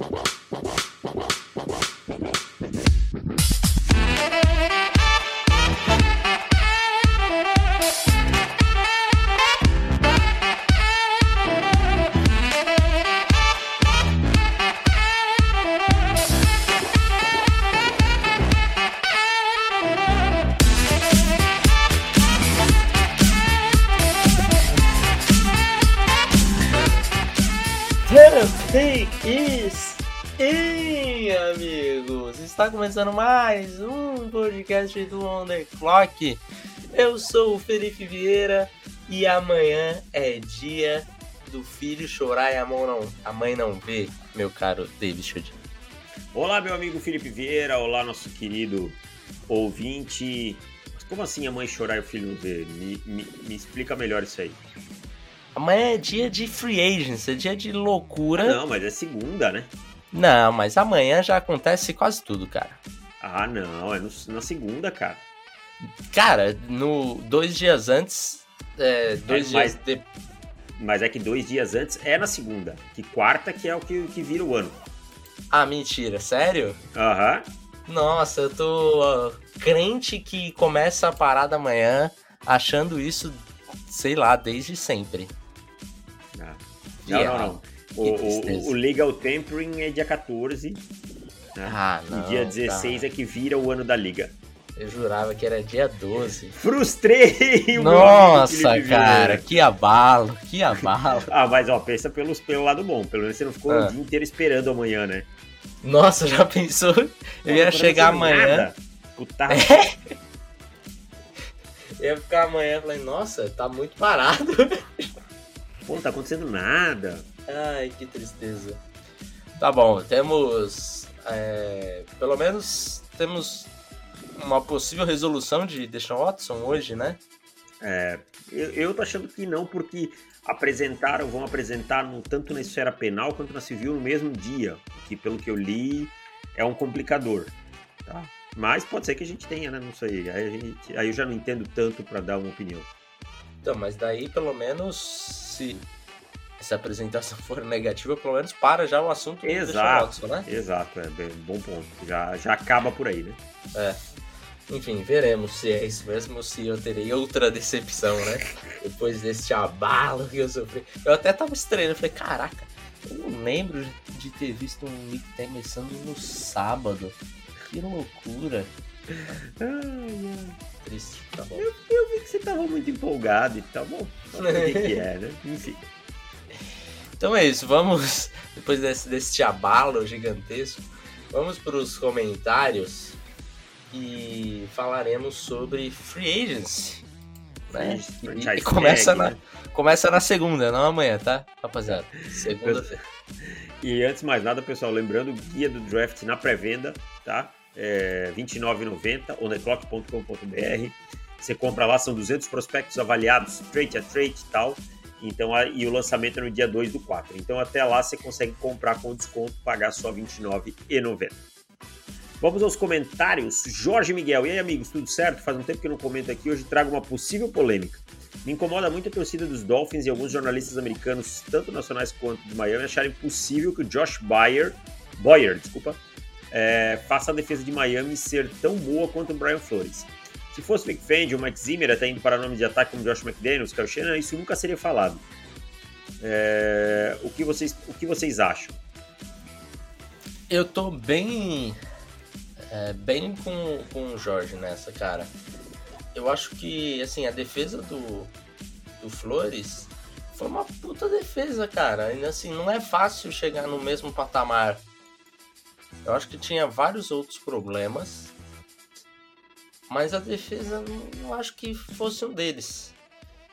Wow. Está começando mais um podcast do On The Clock. Eu sou o Felipe Vieira e amanhã é dia do filho chorar e a mãe não, a mãe não vê, meu caro David Schud. Olá, meu amigo Felipe Vieira. Olá, nosso querido ouvinte. Como assim a mãe chorar e o filho não ver? Me, me, me explica melhor isso aí. Amanhã é dia de free agency, é dia de loucura. Não, mas é segunda, né? Não, mas amanhã já acontece quase tudo, cara. Ah, não, é no, na segunda, cara. Cara, no dois dias antes, é, dois é, mas, dias de... mas é que dois dias antes é na segunda, que quarta que é o que, que vira o ano. Ah, mentira, sério? Aham. Nossa, eu tô uh, crente que começa a parada amanhã, achando isso, sei lá, desde sempre. Ah. Não, não, não. O, o, o, Legal Tampering é dia 14. Né? Ah, não. E dia 16 tá. é que vira o ano da liga. Eu jurava que era dia 12. Frustrei! Nossa, cara, que abalo, que abalo. ah, mas ó, pensa pelos, pelo lado bom. Pelo menos você não ficou ah. o dia inteiro esperando amanhã, né? Nossa, já pensou? Eu ia chegar amanhã. Puta. É. Eu ia ficar amanhã e falei, nossa, tá muito parado. Pô, não tá acontecendo nada. Ai, que tristeza. Tá bom, temos. É, pelo menos temos uma possível resolução de Deshaun Watson hoje, né? É, eu, eu tô achando que não, porque apresentaram, vão apresentar no, tanto na esfera penal quanto na civil no mesmo dia, que pelo que eu li é um complicador. Tá? Mas pode ser que a gente tenha, né? Não sei. Aí, gente, aí eu já não entendo tanto para dar uma opinião. Então, mas daí pelo menos se se a apresentação for negativa, pelo menos para já o assunto exato, Watson, né? Exato, é bem, bom ponto. Já, já acaba por aí, né? É. Enfim, veremos se é isso mesmo, se eu terei outra decepção, né? Depois desse abalo que eu sofri. Eu até tava estranho, eu falei, caraca, eu não lembro de ter visto um Nick começando no sábado. Que loucura. Ai, ai. Triste, tá bom. Eu, eu, vi que você tava muito empolgado e tá bom. O que é, né? Enfim. Então é isso, vamos, depois desse, desse abalo gigantesco, vamos para os comentários e falaremos sobre Free Agency. Né? E, e começa, na, né? começa na segunda, não amanhã, tá, rapaziada? Segunda-feira. E antes de mais nada, pessoal, lembrando, guia do draft na pré-venda, tá? É R$29,90, ontheclock.com.br. Você compra lá, são 200 prospectos avaliados, trade a trade e tal. Então, a, e o lançamento é no dia 2 do 4. Então, até lá você consegue comprar com desconto, pagar só R$ 29,90. Vamos aos comentários. Jorge Miguel, e aí, amigos, tudo certo? Faz um tempo que eu não comento aqui. Hoje trago uma possível polêmica. Me incomoda muito a torcida dos Dolphins e alguns jornalistas americanos, tanto nacionais quanto de Miami, acharem possível que o Josh Boyer, Boyer desculpa, é, faça a defesa de Miami ser tão boa quanto o Brian Flores. Se fosse Vic Fendi, o Mike Zimmer até indo para nome de ataque como Josh McDaniels, Kyle Shannon, isso nunca seria falado. É, o, que vocês, o que vocês acham? Eu tô bem é, bem com, com o Jorge nessa, cara. Eu acho que, assim, a defesa do, do Flores foi uma puta defesa, cara. Ainda assim, não é fácil chegar no mesmo patamar. Eu acho que tinha vários outros problemas mas a defesa não acho que fosse um deles.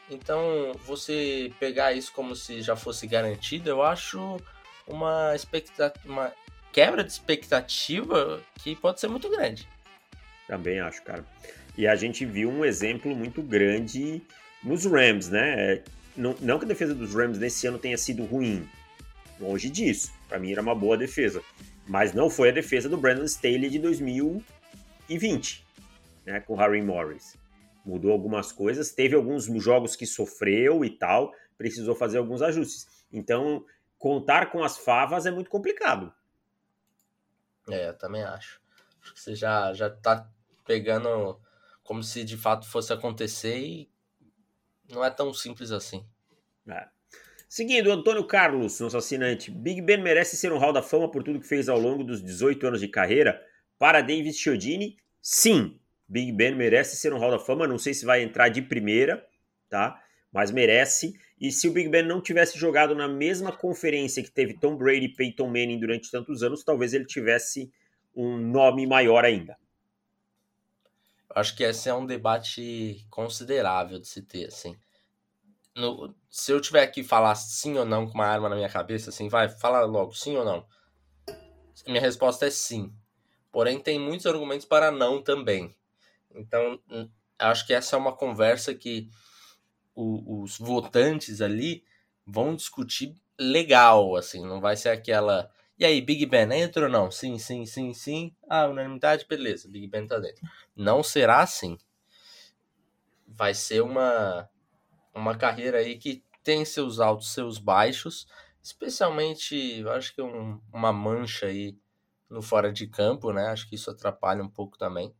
Então, você pegar isso como se já fosse garantido, eu acho uma, uma quebra de expectativa que pode ser muito grande. Também acho, cara. E a gente viu um exemplo muito grande nos Rams, né? Não, não que a defesa dos Rams nesse ano tenha sido ruim. Longe disso. Para mim era uma boa defesa. Mas não foi a defesa do Brandon Staley de 2020 né, com Harry Morris. Mudou algumas coisas, teve alguns jogos que sofreu e tal, precisou fazer alguns ajustes. Então, contar com as favas é muito complicado. É, eu também acho. Acho que você já, já tá pegando como se de fato fosse acontecer e não é tão simples assim. É. Seguindo, Antônio Carlos, nosso assinante. Big Ben merece ser um Hall da Fama por tudo que fez ao longo dos 18 anos de carreira. Para Davis Chiodini, sim. Big Ben merece ser um Hall da Fama. Não sei se vai entrar de primeira, tá? Mas merece. E se o Big Ben não tivesse jogado na mesma conferência que teve Tom Brady e Peyton Manning durante tantos anos, talvez ele tivesse um nome maior ainda. Acho que esse é um debate considerável de se ter, assim no, se eu tiver que falar sim ou não com uma arma na minha cabeça, assim, vai, fala logo, sim ou não. Minha resposta é sim. Porém, tem muitos argumentos para não também. Então, hum, acho que essa é uma conversa que o, os votantes ali vão discutir legal, assim, não vai ser aquela. E aí, Big Ben entra ou não? Sim, sim, sim, sim. Ah, unanimidade, beleza, Big Ben tá dentro. Não será assim. Vai ser uma uma carreira aí que tem seus altos, seus baixos, especialmente, acho que um, uma mancha aí no fora de campo, né? Acho que isso atrapalha um pouco também.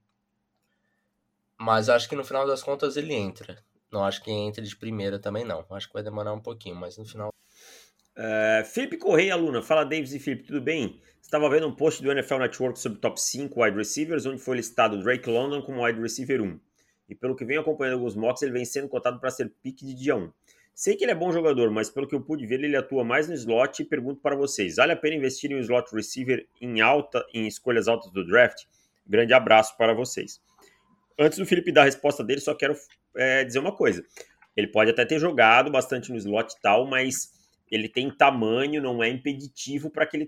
Mas acho que no final das contas ele entra. Não acho que entre de primeira também não. Acho que vai demorar um pouquinho, mas no final. Uh, Felipe Correia, aluna. Fala, Davis e Felipe, tudo bem? Estava vendo um post do NFL Network sobre top 5 wide receivers, onde foi listado Drake London como wide receiver 1 e pelo que venho acompanhando alguns mocks, ele vem sendo cotado para ser pique de dia 1. Sei que ele é bom jogador, mas pelo que eu pude ver, ele atua mais no slot e pergunto para vocês: vale a pena investir em um slot receiver em alta, em escolhas altas do draft? Grande abraço para vocês. Antes do Felipe dar a resposta dele, só quero é, dizer uma coisa. Ele pode até ter jogado bastante no slot e tal, mas ele tem tamanho, não é impeditivo para que ele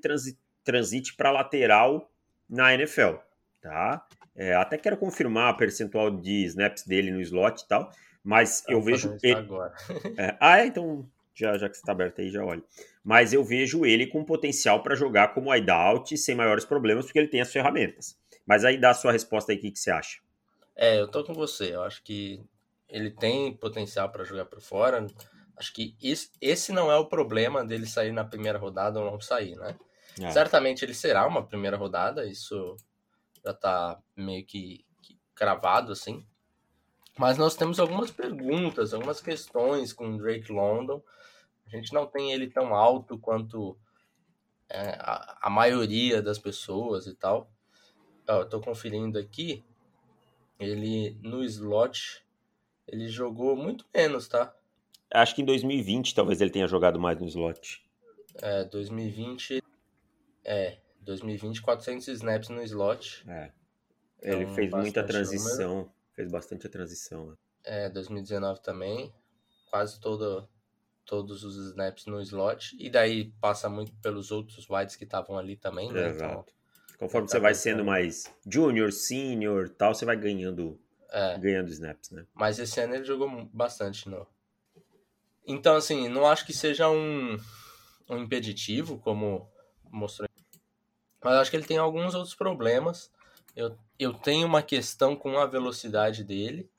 transite para lateral na NFL, tá? É, até quero confirmar a percentual de snaps dele no slot e tal, mas eu, eu vejo. Ele... Agora. é, ah, é, então já, já que está aberto aí, já olha. Mas eu vejo ele com potencial para jogar como wideout sem maiores problemas, porque ele tem as ferramentas. Mas aí dá a sua resposta aí, o que, que você acha? É, eu tô com você. Eu acho que ele tem potencial para jogar por fora. Acho que esse, esse não é o problema dele sair na primeira rodada ou não sair, né? É. Certamente ele será uma primeira rodada, isso já tá meio que, que cravado assim. Mas nós temos algumas perguntas, algumas questões com o Drake London. A gente não tem ele tão alto quanto é, a, a, maioria das pessoas e tal. Eu tô conferindo aqui. Ele no slot, ele jogou muito menos, tá? Acho que em 2020 talvez ele tenha jogado mais no slot. É, 2020 é, 2020, 400 snaps no slot. É. Ele então, fez muita transição, número. fez bastante a transição. Né? É, 2019 também, quase todo, todos os snaps no slot. E daí passa muito pelos outros wides que estavam ali também, né? Então, Exato. Então, Conforme tá você vai sendo mais junior, senior tal, você vai ganhando, é. ganhando snaps, né? Mas esse ano ele jogou bastante no... Então, assim, não acho que seja um, um impeditivo, como mostrou mas acho que ele tem alguns outros problemas. Eu, eu tenho uma questão com a velocidade dele,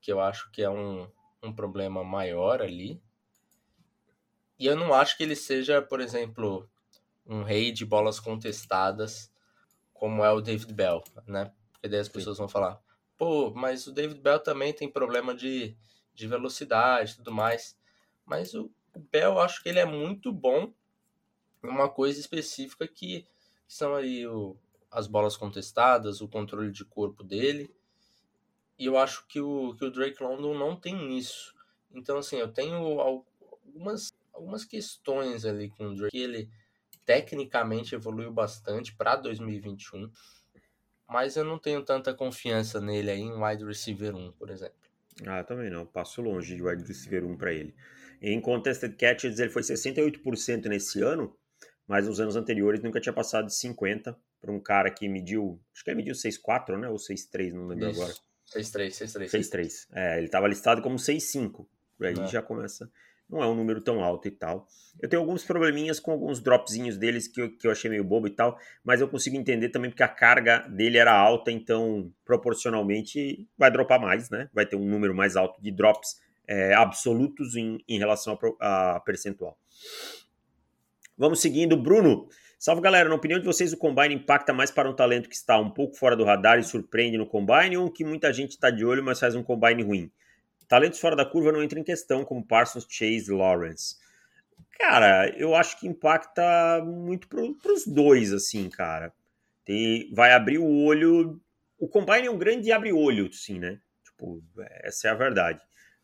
que eu acho que é um, um problema maior ali. E eu não acho que ele seja, por exemplo, um rei de bolas contestadas, como é o David Bell, né? Porque daí as pessoas vão falar, pô, mas o David Bell também tem problema de, de velocidade e tudo mais. Mas o Bell, eu acho que ele é muito bom uma coisa específica que, são aí o, as bolas contestadas, o controle de corpo dele. E eu acho que o, que o Drake London não tem isso. Então, assim, eu tenho algumas, algumas questões ali com o Drake. Ele tecnicamente evoluiu bastante para 2021, mas eu não tenho tanta confiança nele aí em wide receiver 1, por exemplo. Ah, também não. Passo longe de wide receiver 1 para ele. Em contested catches, ele foi 68% nesse ano, mas nos anos anteriores nunca tinha passado de 50 para um cara que mediu, acho que ele mediu 6'4, né? Ou 6'3, não lembro Isso. agora. 6'3, 6'3. 6'3. É, ele estava listado como 6'5. Aí é. já começa. Não é um número tão alto e tal. Eu tenho alguns probleminhas com alguns dropzinhos deles que eu, que eu achei meio bobo e tal, mas eu consigo entender também porque a carga dele era alta, então proporcionalmente vai dropar mais, né? Vai ter um número mais alto de drops é, absolutos em, em relação a, a percentual. Vamos seguindo. Bruno, Salve galera, na opinião de vocês, o Combine impacta mais para um talento que está um pouco fora do radar e surpreende no Combine ou que muita gente está de olho, mas faz um Combine ruim? Talentos fora da curva não entram em questão, como Parsons, Chase Lawrence. Cara, eu acho que impacta muito para os dois, assim, cara. Tem, vai abrir o olho. O Combine é um grande abre-olho, sim, né? Tipo, essa é a verdade.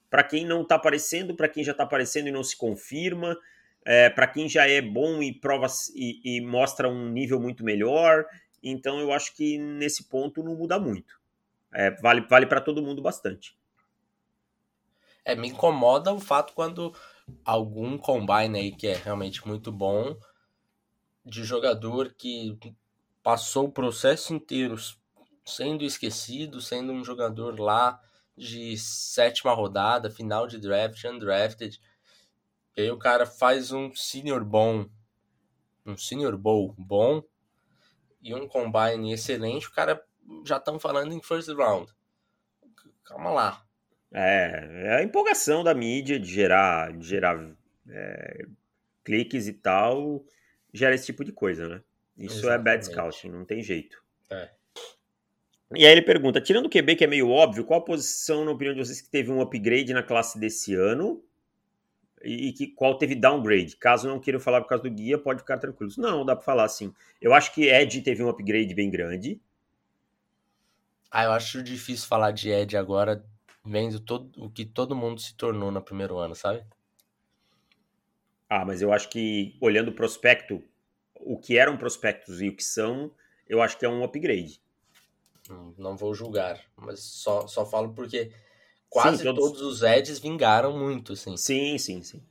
Para quem não tá aparecendo, para quem já tá aparecendo e não se confirma, é, para quem já é bom e prova e, e mostra um nível muito melhor. Então eu acho que nesse ponto não muda muito. É, vale vale para todo mundo bastante. É, me incomoda o fato quando algum combine aí que é realmente muito bom, de jogador que passou o processo inteiro sendo esquecido, sendo um jogador lá de sétima rodada, final de draft, undrafted. E aí o cara faz um senior bom, um senior bowl bom e um combine excelente, o cara já estão falando em first round. Calma lá. É, é a empolgação da mídia de gerar, de gerar é, cliques e tal, gera esse tipo de coisa, né? Isso Exatamente. é bad scouting, não tem jeito. É. E aí ele pergunta, tirando o QB que é meio óbvio, qual a posição, na opinião de vocês, que teve um upgrade na classe desse ano? E, que qual teve downgrade? Caso não queiram falar por causa do guia, pode ficar tranquilos. Não, dá para falar assim. Eu acho que Ed teve um upgrade bem grande. Ah, eu acho difícil falar de Ed agora, vendo todo, o que todo mundo se tornou no primeiro ano, sabe? Ah, mas eu acho que olhando o prospecto, o que eram prospectos e o que são, eu acho que é um upgrade. Hum, não vou julgar, mas só, só falo porque quase sim, todos... todos... os Eds vingaram muito, sim. Sim, sim, sim.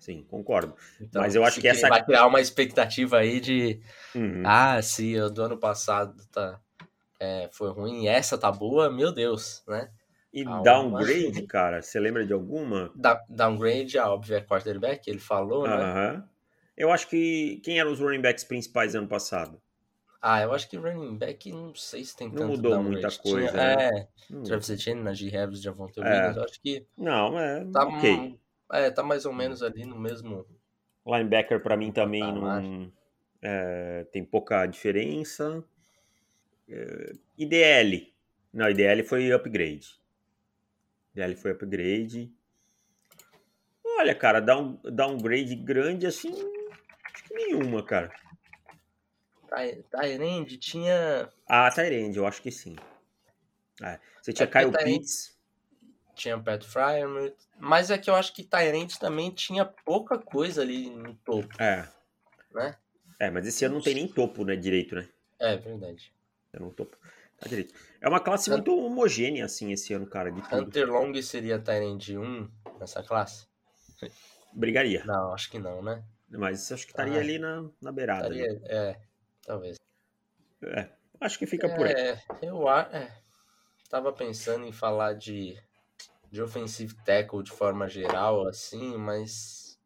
Sim, concordo. Então, mas eu acho que essa. Vai criar uma expectativa aí de. Uhum. Ah, se o do ano passado tá, é, foi ruim e essa tá boa, meu Deus, né? E ah, downgrade, cara, você lembra de alguma? Da, downgrade, a óbvio é quarterback, ele falou, né? Aham. Eu acho que. Quem eram os running backs principais ano passado? Ah, eu acho que running back, não sei se tem não tanto mudou downgrade. muita coisa. Tinha, né? É, hum. Travis Etienne, Najee Harris, Javonte é. Williams, eu acho que... Não, é tá, ok. É, tá mais ou menos ali no mesmo... Linebacker para mim também não... É, tem pouca diferença. É, IDL. Não, IDL foi upgrade. IDL foi upgrade. Olha, cara, dá um downgrade grande assim, acho que nenhuma, cara. Tyrande tinha. Ah, Tyrande, eu acho que sim. É. Você tinha é Kyle Pitts. Tinha Pat Fryer, mas é que eu acho que Tyrande também tinha pouca coisa ali no topo. É. Né? É, mas esse ano não tem nem topo, né, direito, né? É, verdade. É no topo. Tá direito. É uma classe muito homogênea, assim, esse ano, cara, de tudo. Hunter Long seria Tyrande 1 nessa classe? Brigaria. Não, acho que não, né? Mas acho que estaria ah, ali na, na beirada. Estaria, é, talvez. É, acho que fica por aí. É, eu é, tava pensando em falar de, de offensive tackle de forma geral, assim, mas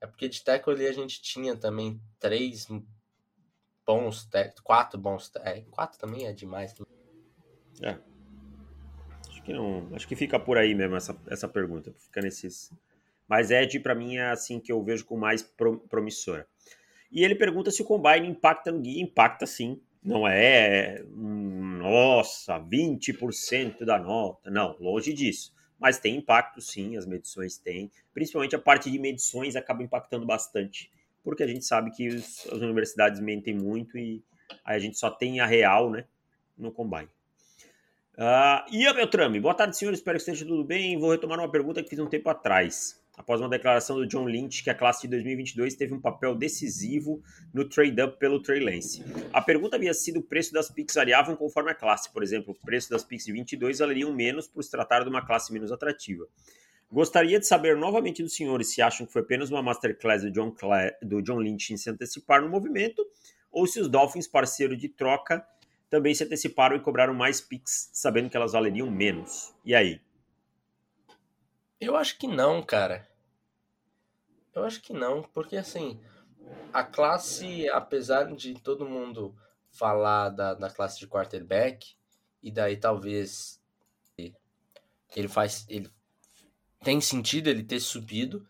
é porque de tackle ali a gente tinha também três bons tackles, quatro bons é, quatro também é demais. É. Acho que não, acho que fica por aí mesmo essa, essa pergunta, fica nesses mas Ed, para mim, é assim que eu vejo com mais promissora. E ele pergunta se o Combine impacta no guia. Impacta sim. Não é, nossa, 20% da nota. Não, longe disso. Mas tem impacto sim, as medições têm. Principalmente a parte de medições acaba impactando bastante. Porque a gente sabe que os, as universidades mentem muito e aí a gente só tem a real né, no Combine. Uh, Ian Beltrame, boa tarde, senhor. Espero que esteja tudo bem. Vou retomar uma pergunta que fiz um tempo atrás após uma declaração do John Lynch que a classe de 2022 teve um papel decisivo no trade-up pelo Trey Lance. A pergunta havia sido o preço das picks variavam conforme a classe. Por exemplo, o preço das picks de 22 valeriam menos por se tratar de uma classe menos atrativa. Gostaria de saber novamente dos senhores se acham que foi apenas uma masterclass do John, Cla do John Lynch em se antecipar no movimento ou se os Dolphins, parceiro de troca, também se anteciparam e cobraram mais picks sabendo que elas valeriam menos. E aí? Eu acho que não, cara. Eu acho que não, porque assim, a classe, apesar de todo mundo falar da, da classe de quarterback, e daí talvez ele faz. ele tem sentido ele ter subido,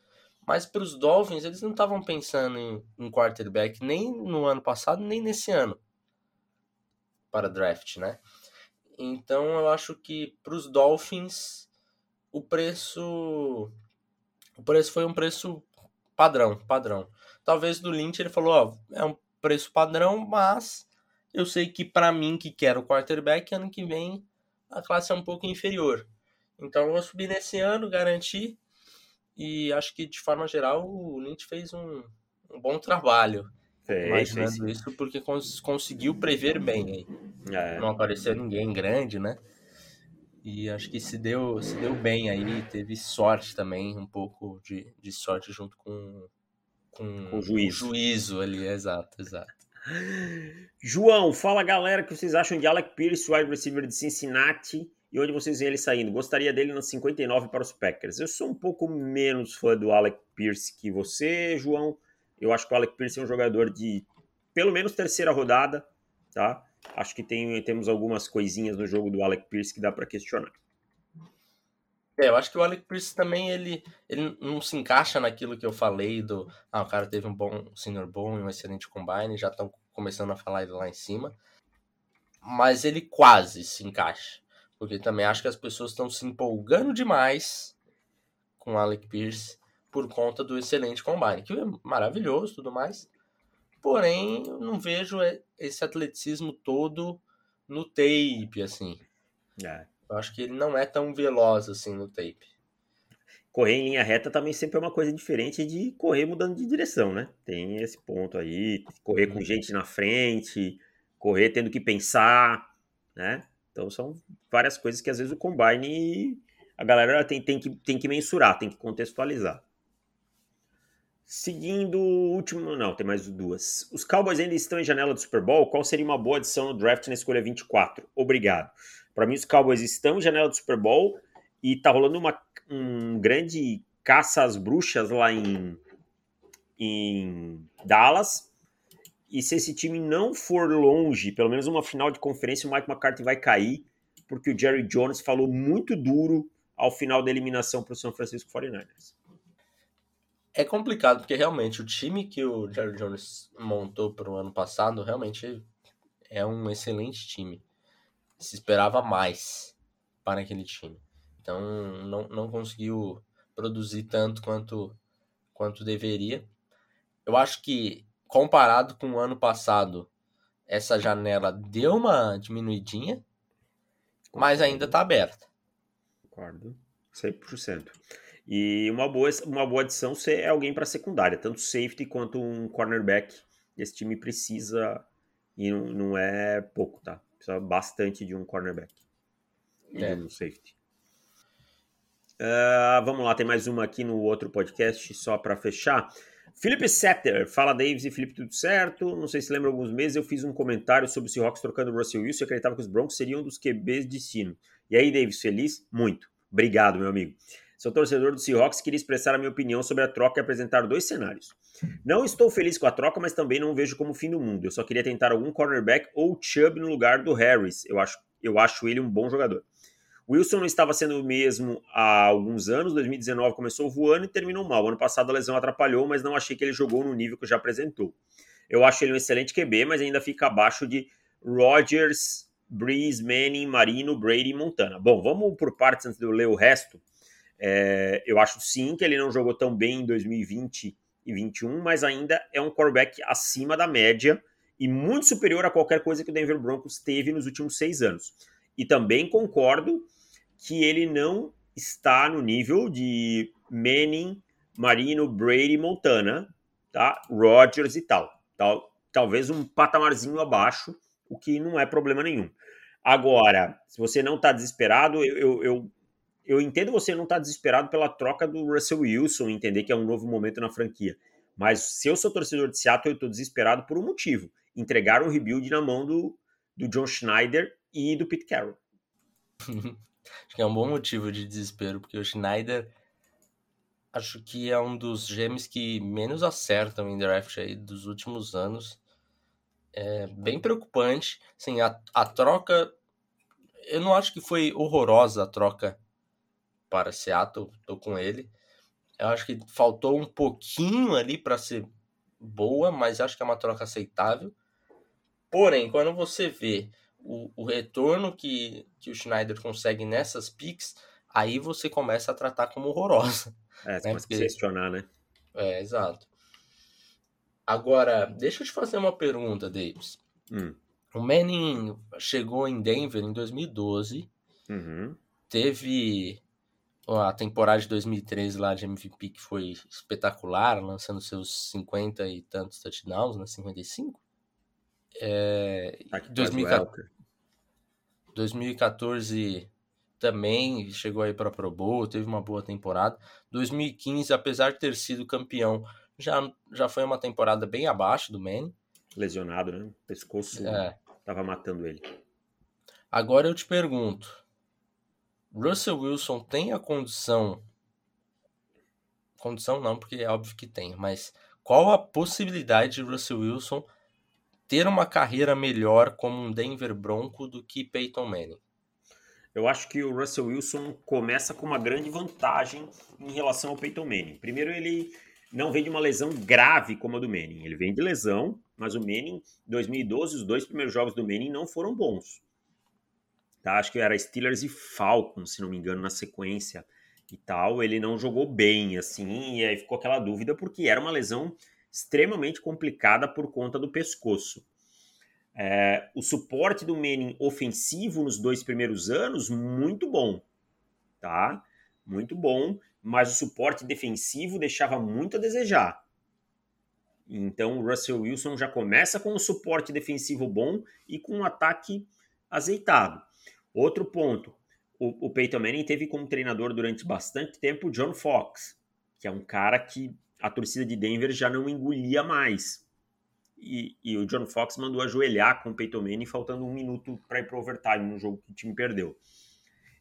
Mas para os Dolphins, eles não estavam pensando em, em quarterback nem no ano passado, nem nesse ano para draft, né? Então eu acho que para os Dolphins o preço o preço foi um preço padrão, padrão. Talvez do Lynch ele falou, ó, é um preço padrão, mas eu sei que para mim que quero quarterback ano que vem a classe é um pouco inferior. Então eu vou subir nesse ano, garantir e acho que de forma geral o Lynch fez um, um bom trabalho. Fez, imaginando fez. isso porque cons conseguiu prever bem aí. É. Não apareceu ninguém grande, né? E acho que se deu, se deu bem aí, teve sorte também, um pouco de, de sorte junto com, com, com o juízo. juízo ali, exato, exato. João, fala galera o que vocês acham de Alec Pierce, wide receiver de Cincinnati, e onde vocês veem ele saindo. Gostaria dele no 59 para os Packers. Eu sou um pouco menos fã do Alec Pierce que você, João. Eu acho que o Alec Pierce é um jogador de pelo menos terceira rodada, tá? Acho que tem, temos algumas coisinhas no jogo do Alec Pierce que dá para questionar. É, eu acho que o Alec Pierce também ele, ele não se encaixa naquilo que eu falei do ah, o cara teve um bom senior bom e um excelente combine, já estão começando a falar ele lá em cima. Mas ele quase se encaixa. Porque também acho que as pessoas estão se empolgando demais com o Alec Pierce por conta do excelente combine, que é maravilhoso tudo mais. Porém, eu não vejo esse atleticismo todo no tape, assim. É. Eu acho que ele não é tão veloz assim no tape. Correr em linha reta também sempre é uma coisa diferente de correr mudando de direção, né? Tem esse ponto aí, correr com uhum. gente na frente, correr tendo que pensar, né? Então são várias coisas que às vezes o combine a galera tem, tem, que, tem que mensurar, tem que contextualizar. Seguindo o último, não, tem mais duas. Os Cowboys ainda estão em janela do Super Bowl. Qual seria uma boa adição no draft na escolha 24? Obrigado. Para mim, os Cowboys estão em janela do Super Bowl e tá rolando uma um grande caça às bruxas lá em, em Dallas. E se esse time não for longe, pelo menos uma final de conferência, o Mike McCarthy vai cair, porque o Jerry Jones falou muito duro ao final da eliminação para o São Francisco 49ers. É complicado, porque realmente o time que o Jerry Jones montou para o ano passado realmente é um excelente time. Se esperava mais para aquele time. Então não, não conseguiu produzir tanto quanto, quanto deveria. Eu acho que comparado com o ano passado, essa janela deu uma diminuidinha, mas ainda está aberta. Concordo, 100%. E uma boa, uma boa adição é alguém para secundária, tanto safety quanto um cornerback. Esse time precisa, e não, não é pouco, tá? Precisa bastante de um cornerback e é. de um safety. Uh, vamos lá, tem mais uma aqui no outro podcast, só para fechar. Felipe Setter, fala Davis e Felipe, tudo certo? Não sei se lembra, alguns meses eu fiz um comentário sobre o Seahawks trocando o Russell Wilson e acreditava que os Broncos seriam um dos QBs de sino. E aí, Davis, feliz? Muito. Obrigado, meu amigo. Sou torcedor do Seahawks queria expressar a minha opinião sobre a troca e apresentar dois cenários. Não estou feliz com a troca, mas também não vejo como fim do mundo. Eu só queria tentar algum cornerback ou Chubb no lugar do Harris. Eu acho, eu acho ele um bom jogador. Wilson não estava sendo o mesmo há alguns anos. 2019 começou voando e terminou mal. Ano passado a lesão atrapalhou, mas não achei que ele jogou no nível que já apresentou. Eu acho ele um excelente QB, mas ainda fica abaixo de Rodgers, Breeze, Manning, Marino, Brady e Montana. Bom, vamos por partes antes de eu ler o resto. É, eu acho sim que ele não jogou tão bem em 2020 e 2021, mas ainda é um quarterback acima da média e muito superior a qualquer coisa que o Denver Broncos teve nos últimos seis anos. E também concordo que ele não está no nível de Manning, Marino, Brady, Montana, tá? Rodgers e tal. tal. Talvez um patamarzinho abaixo, o que não é problema nenhum. Agora, se você não está desesperado, eu, eu, eu, eu, entendo você não estar tá desesperado pela troca do Russell Wilson, entender que é um novo momento na franquia. Mas se eu sou torcedor de Seattle, eu estou desesperado por um motivo. Entregar um rebuild na mão do, do John Schneider e do Pete Carroll. Acho que é um bom motivo de desespero, porque o Schneider acho que é um dos gêmeos que menos acertam em draft aí dos últimos anos. É bem preocupante. Assim, a, a troca. Eu não acho que foi horrorosa a troca para Seattle, tô com ele. Eu acho que faltou um pouquinho ali para ser boa, mas acho que é uma troca aceitável. Porém, quando você vê o, o retorno que, que o Schneider consegue nessas picks, aí você começa a tratar como horrorosa. É, você né? Porque... questionar, né? É, exato. Agora, deixa eu te fazer uma pergunta, Davis. Hum. O Manning chegou em Denver em 2012. Uhum. Teve a temporada de 2013 lá de MVP que foi espetacular, lançando seus 50 e tantos touchdowns, né? 55. É, 2014, 2014 também chegou aí para Pro Bowl, teve uma boa temporada. 2015, apesar de ter sido campeão, já, já foi uma temporada bem abaixo do Manning. Lesionado, né? O pescoço é. tava matando ele. Agora eu te pergunto, Russell Wilson tem a condição condição não, porque é óbvio que tem, mas qual a possibilidade de Russell Wilson ter uma carreira melhor como um Denver Bronco do que Peyton Manning? Eu acho que o Russell Wilson começa com uma grande vantagem em relação ao Peyton Manning. Primeiro, ele não vem de uma lesão grave como a do Manning. Ele vem de lesão, mas o Manning, 2012, os dois primeiros jogos do Manning não foram bons. Tá? Acho que era Steelers e Falcons, se não me engano, na sequência e tal. Ele não jogou bem, assim, e aí ficou aquela dúvida, porque era uma lesão extremamente complicada por conta do pescoço. É, o suporte do Manning ofensivo nos dois primeiros anos, muito bom, tá? Muito bom, mas o suporte defensivo deixava muito a desejar. Então o Russell Wilson já começa com um suporte defensivo bom e com um ataque azeitado. Outro ponto, o, o Peyton Manning teve como treinador durante bastante tempo o John Fox, que é um cara que a torcida de Denver já não engolia mais e, e, o John Fox mandou ajoelhar com o Peyton Manning faltando um minuto para ir para overtime no jogo que o time perdeu.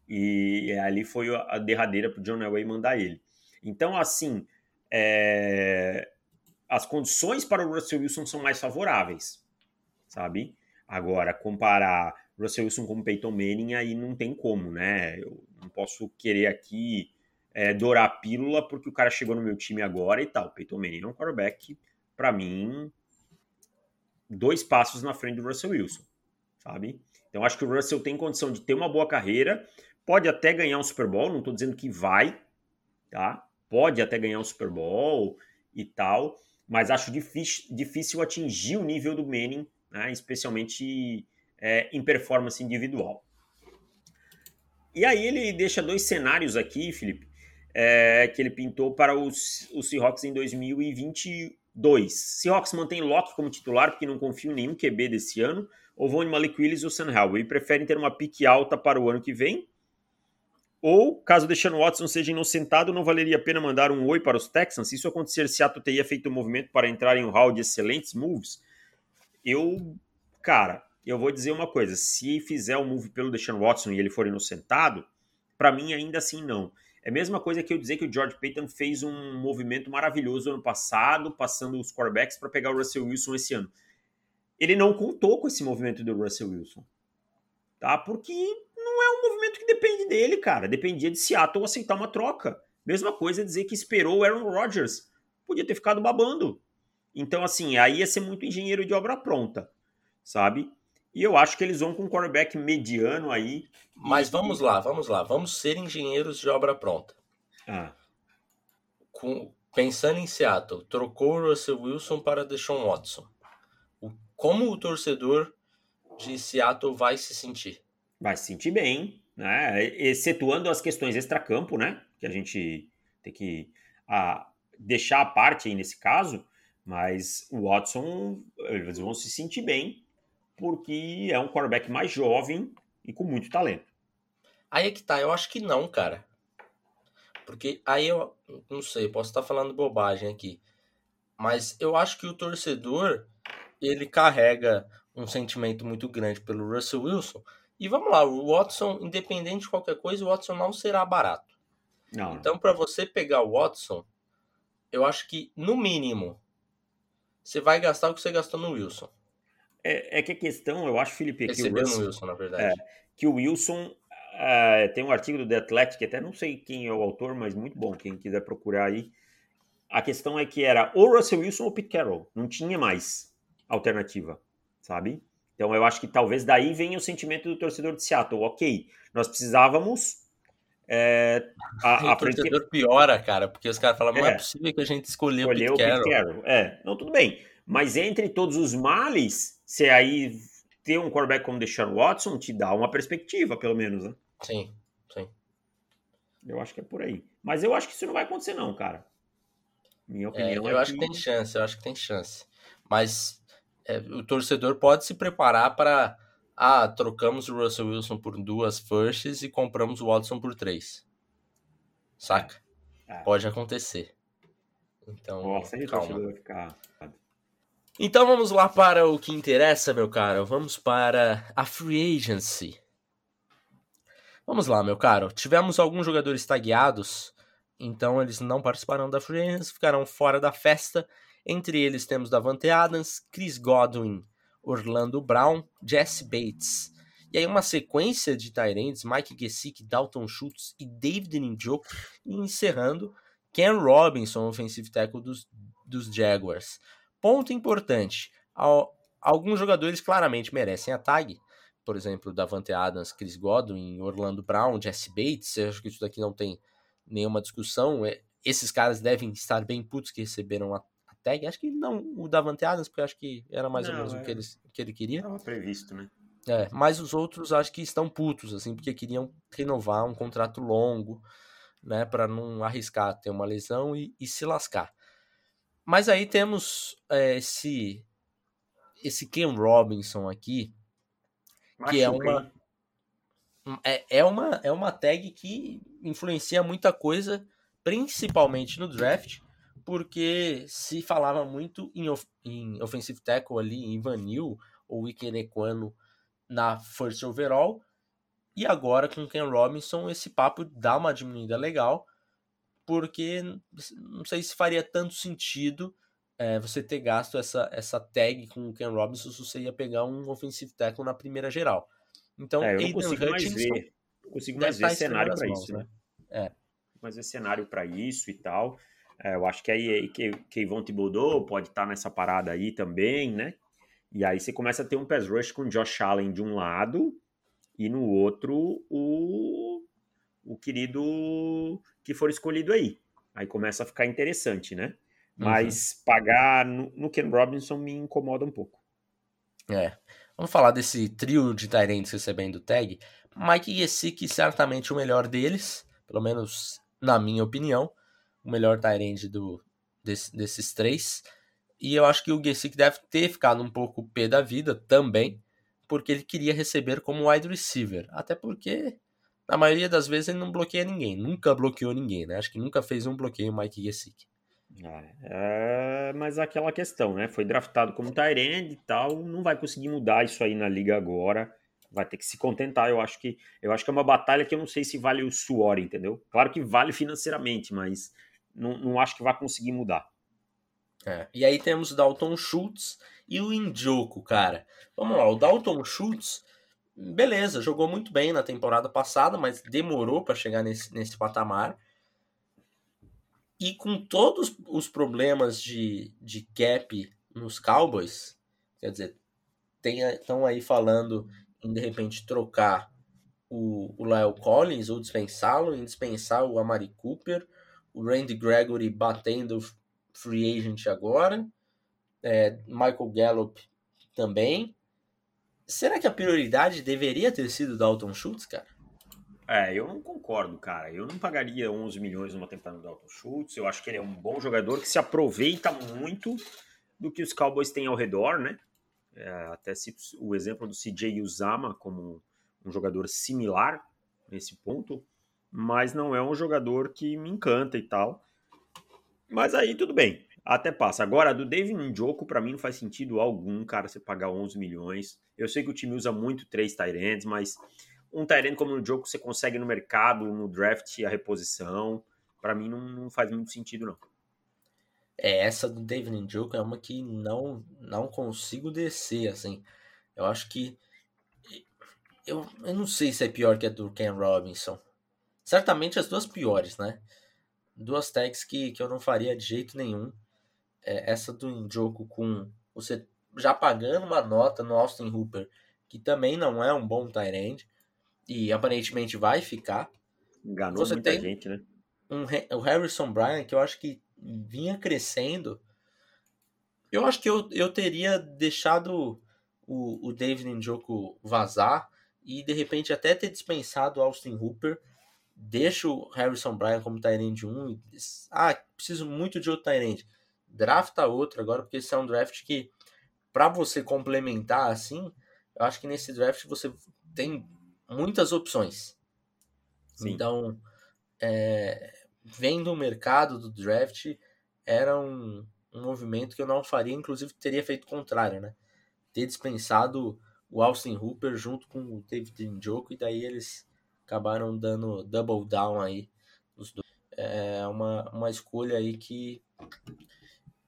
E, e ali foi a derradeira para o John Elway mandar ele. Então, assim, é, as condições para o Russell Wilson são mais favoráveis, sabe? Agora, comparar Russell Wilson com Peyton Manning, aí não tem como, né? Eu não posso querer aqui é, dourar a pílula porque o cara chegou no meu time agora e tal. Peyton Manning é um quarterback, para mim, dois passos na frente do Russell Wilson, sabe? Então acho que o Russell tem condição de ter uma boa carreira, pode até ganhar um Super Bowl, não estou dizendo que vai, tá? Pode até ganhar um Super Bowl e tal, mas acho difícil, difícil atingir o nível do Manning, né? especialmente é, em performance individual. E aí ele deixa dois cenários aqui, Felipe, é, que ele pintou para os, os Seahawks em 2020, 2. Seahawks mantém Locke como titular porque não confio em nenhum QB desse ano, ou vão em Malik Willis ou Sam Howell e preferem ter uma pique alta para o ano que vem? Ou, caso Deshaun Watson seja inocentado, não valeria a pena mandar um oi para os Texans? Se isso acontecer, Seattle teria feito um movimento para entrar em um hall de excelentes moves? Eu, cara, eu vou dizer uma coisa: se fizer o um move pelo Deshaun Watson e ele for inocentado, para mim ainda assim não. É a mesma coisa que eu dizer que o George Payton fez um movimento maravilhoso ano passado, passando os quarterbacks para pegar o Russell Wilson esse ano. Ele não contou com esse movimento do Russell Wilson. Tá? Porque não é um movimento que depende dele, cara. Dependia de Seattle aceitar uma troca. Mesma coisa dizer que esperou o Aaron Rodgers. Podia ter ficado babando. Então, assim, aí ia ser muito engenheiro de obra pronta, sabe? E eu acho que eles vão com um quarterback mediano aí. Mas vamos lá, vamos lá. Vamos ser engenheiros de obra pronta. Ah. Com, pensando em Seattle, trocou o Russell Wilson para Deshaun Watson. O, como o torcedor de Seattle vai se sentir? Vai se sentir bem, né? Excetuando as questões extracampo, né? Que a gente tem que a, deixar a parte aí nesse caso. Mas o Watson, eles vão se sentir bem porque é um quarterback mais jovem e com muito talento. Aí é que tá, eu acho que não, cara. Porque aí eu não sei, posso estar falando bobagem aqui. Mas eu acho que o torcedor ele carrega um sentimento muito grande pelo Russell Wilson. E vamos lá, o Watson, independente de qualquer coisa, o Watson não será barato. Não. Então, para você pegar o Watson, eu acho que, no mínimo, você vai gastar o que você gastou no Wilson. É, é que a questão, eu acho, Felipe, que o Russell, Wilson, na verdade. É, que o Wilson, uh, tem um artigo do The Athletic, até não sei quem é o autor, mas muito bom, quem quiser procurar aí. A questão é que era ou Russell Wilson ou Pete Carroll, não tinha mais alternativa, sabe? Então eu acho que talvez daí venha o sentimento do torcedor de Seattle. Ok, nós precisávamos. É, a, a o franquia... torcedor piora, cara, porque os caras falam, não é, é possível que a gente escolheu, escolheu o Pete Carroll. Carroll. É, não, tudo bem. Mas entre todos os males, se aí ter um quarterback como Deshaun Watson te dá uma perspectiva, pelo menos, né? Sim, sim. Eu acho que é por aí. Mas eu acho que isso não vai acontecer, não, cara. Minha é, opinião é, eu é acho que... que tem chance, eu acho que tem chance. Mas é, o torcedor pode se preparar para. Ah, trocamos o Russell Wilson por duas firsts e compramos o Watson por três. Saca? É. Pode acontecer. Então, Nossa, calma. Ficar... Então vamos lá para o que interessa, meu caro. Vamos para a free agency. Vamos lá, meu caro. Tivemos alguns jogadores tagueados, então eles não participarão da free agency, ficarão fora da festa entre eles temos Davante Adams, Chris Godwin, Orlando Brown, Jesse Bates. E aí uma sequência de Tyrants, Mike Gesicki, Dalton Schultz e David Njoku, e encerrando Ken Robinson, offensive tackle dos, dos Jaguars. Ponto importante, alguns jogadores claramente merecem a tag, por exemplo, Davante Adams, Chris Godwin, Orlando Brown, Jesse Bates, eu acho que isso daqui não tem nenhuma discussão, é, esses caras devem estar bem putos que receberam a tag. Acho que não o Davante Adams, porque acho que era mais não, ou menos é... o, que ele, o que ele queria. Estava previsto, né? É, mas os outros acho que estão putos, assim, porque queriam renovar um contrato longo, né, para não arriscar ter uma lesão e, e se lascar. Mas aí temos é, esse esse Ken Robinson aqui, que é uma é, é uma é uma tag que influencia muita coisa, principalmente no draft, porque se falava muito em, of em offensive tackle ali, em Vanil ou Ikenequano na first overall, e agora com Ken Robinson esse papo dá uma diminuída legal, porque não sei se faria tanto sentido é, você ter gasto essa, essa tag com o Ken Robinson se você ia pegar um offensive tackle na primeira geral. Então, é, eu não consigo mais ver, consigo mais ver cenário para isso, né? É. Mas ver cenário para isso e tal. É, eu acho que aí que Kevon Thibodeau pode estar tá nessa parada aí também, né? E aí você começa a ter um pass rush com Josh Allen de um lado e no outro o, o querido que for escolhido aí. Aí começa a ficar interessante, né? Uhum. Mas uhum. pagar no, no, Ken Robinson me incomoda um pouco. É. Vamos falar desse trio de Tyrants recebendo tag. Mike Gesicki certamente o melhor deles, pelo menos na minha opinião o melhor Tyrande do desse, desses três. E eu acho que o Gesick deve ter ficado um pouco pé da vida também, porque ele queria receber como wide receiver. Até porque, na maioria das vezes, ele não bloqueia ninguém. Nunca bloqueou ninguém, né? Acho que nunca fez um bloqueio o Mike Gesick. É, é, mas aquela questão, né? Foi draftado como Tyrande e tal, não vai conseguir mudar isso aí na liga agora. Vai ter que se contentar. Eu acho que eu acho que é uma batalha que eu não sei se vale o suor, entendeu? Claro que vale financeiramente, mas não, não acho que vai conseguir mudar. É. E aí temos o Dalton Schultz e o Indioco, cara. Vamos lá, o Dalton Schultz, beleza, jogou muito bem na temporada passada, mas demorou para chegar nesse, nesse patamar. E com todos os problemas de, de cap nos Cowboys, quer dizer, estão aí falando em de repente trocar o, o Lyle Collins ou dispensá-lo, em dispensar o Amari Cooper o Randy Gregory batendo free agent agora, é, Michael Gallup também. Será que a prioridade deveria ter sido Dalton Schultz, cara? É, eu não concordo, cara. Eu não pagaria 11 milhões numa temporada do Dalton Schultz. Eu acho que ele é um bom jogador que se aproveita muito do que os Cowboys têm ao redor, né? É, até cito o exemplo do CJ Uzama como um jogador similar nesse ponto mas não é um jogador que me encanta e tal. Mas aí tudo bem, até passa. Agora, do David Njoku, para mim não faz sentido algum, cara, você pagar 11 milhões. Eu sei que o time usa muito três Tyrants, mas um Tyrant como o Njoku você consegue no mercado, no draft, a reposição. Para mim não, não, faz muito sentido, não. É, essa do David Njoku é uma que não, não consigo descer, assim. Eu acho que eu, eu não sei se é pior que a do Ken Robinson. Certamente as duas piores, né? Duas tags que, que eu não faria de jeito nenhum. É, essa do Njoku com você já pagando uma nota no Austin Hooper, que também não é um bom tight end, e aparentemente vai ficar. Enganou você muita tem gente, né? Um, o Harrison Bryan, que eu acho que vinha crescendo. Eu acho que eu, eu teria deixado o, o David Njoku vazar e de repente até ter dispensado o Austin Hooper. Deixa o Harrison Bryan como Tyrande 1 e ah, preciso muito de outro Tyrande. Drafta outro agora, porque esse é um draft que, para você complementar assim, eu acho que nesse draft você tem muitas opções. Sim. Então, é, vendo o mercado do draft, era um, um movimento que eu não faria, inclusive teria feito o contrário, né? Ter dispensado o Austin Hooper junto com o David Njoku e daí eles acabaram dando double down aí. É uma, uma escolha aí que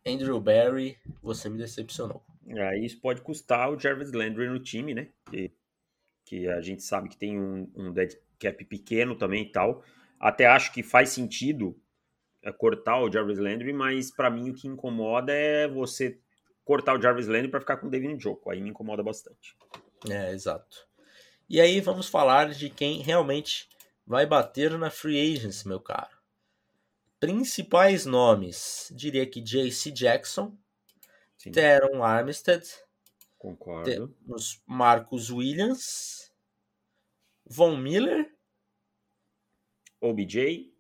Andrew Barry, você me decepcionou. É, isso pode custar o Jarvis Landry no time, né? Que, que a gente sabe que tem um, um dead cap pequeno também e tal. Até acho que faz sentido é, cortar o Jarvis Landry, mas para mim o que incomoda é você cortar o Jarvis Landry para ficar com o David Njoku. Aí me incomoda bastante. É, exato. E aí vamos falar de quem realmente vai bater na free agency, meu caro. Principais nomes, diria que JC Jackson, Sim. Teron Armstead, Concordo. Temos Marcos Williams, Von Miller, OBJ,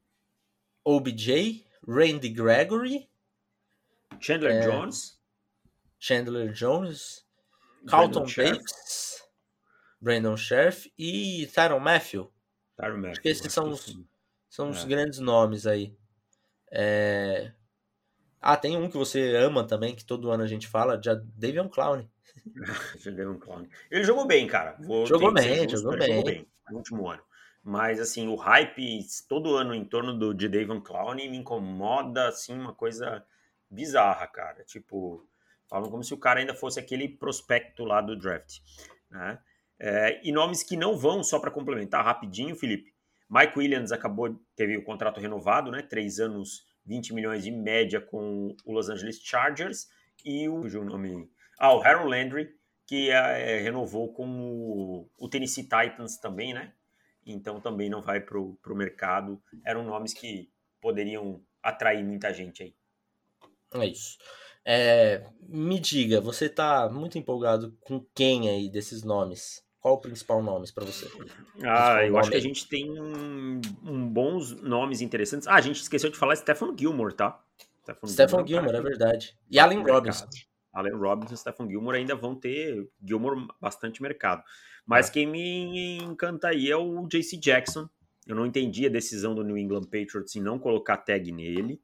OBJ, Randy Gregory, Chandler é, Jones, Chandler Jones, Carlton Davis, Brandon Sheriff e Tyron Matthew. Tyron Matthew. Acho que esses são os, são os é. grandes nomes aí. É... Ah, tem um que você ama também, que todo ano a gente fala, já Davion Clown. Clown. Ele jogou bem, cara. Vou jogou bem, jogou bem. jogou bem no último ano. Mas, assim, o hype todo ano em torno do, de Davion Clown me incomoda, assim, uma coisa bizarra, cara. Tipo, falam como se o cara ainda fosse aquele prospecto lá do draft, né? É, e nomes que não vão, só para complementar rapidinho, Felipe. Mike Williams acabou, teve o contrato renovado, né? Três anos, 20 milhões de média com o Los Angeles Chargers. E o, o nome. Ah, o Harold Landry, que é, renovou com o, o Tennessee Titans também, né? Então também não vai para o mercado. Eram nomes que poderiam atrair muita gente aí. É isso. É, me diga, você está muito empolgado com quem aí desses nomes? Qual o principal nome para você? Ah, eu acho que a gente tem um, um, bons nomes interessantes. Ah, a gente esqueceu de falar Stephen Gilmore, tá? Stephen, Stephen Gilmore, é, é verdade. E Allen Robinson. Allen Robinson e Stephen Gilmore ainda vão ter Gilmore bastante mercado. Mas é. quem me encanta aí é o JC Jackson. Eu não entendi a decisão do New England Patriots em não colocar tag nele.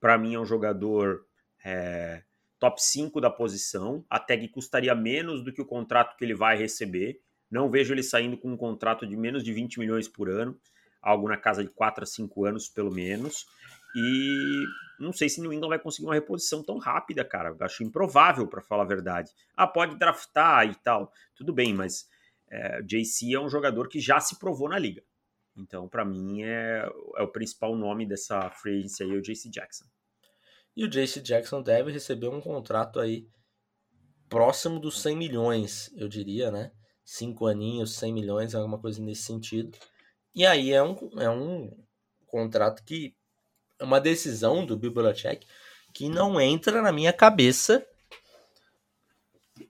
Para mim é um jogador é, top 5 da posição. A tag custaria menos do que o contrato que ele vai receber. Não vejo ele saindo com um contrato de menos de 20 milhões por ano, algo na casa de 4 a 5 anos pelo menos. E não sei se New England vai conseguir uma reposição tão rápida, cara. acho improvável, para falar a verdade. Ah, pode draftar e tal. Tudo bem, mas é, JC é um jogador que já se provou na liga. Então, para mim, é, é, o principal nome dessa free agency aí, o JC Jackson. E o JC Jackson deve receber um contrato aí próximo dos 100 milhões, eu diria, né? Cinco aninhos, 100 milhões, alguma coisa nesse sentido. E aí é um, é um contrato que é uma decisão do Bill que não entra na minha cabeça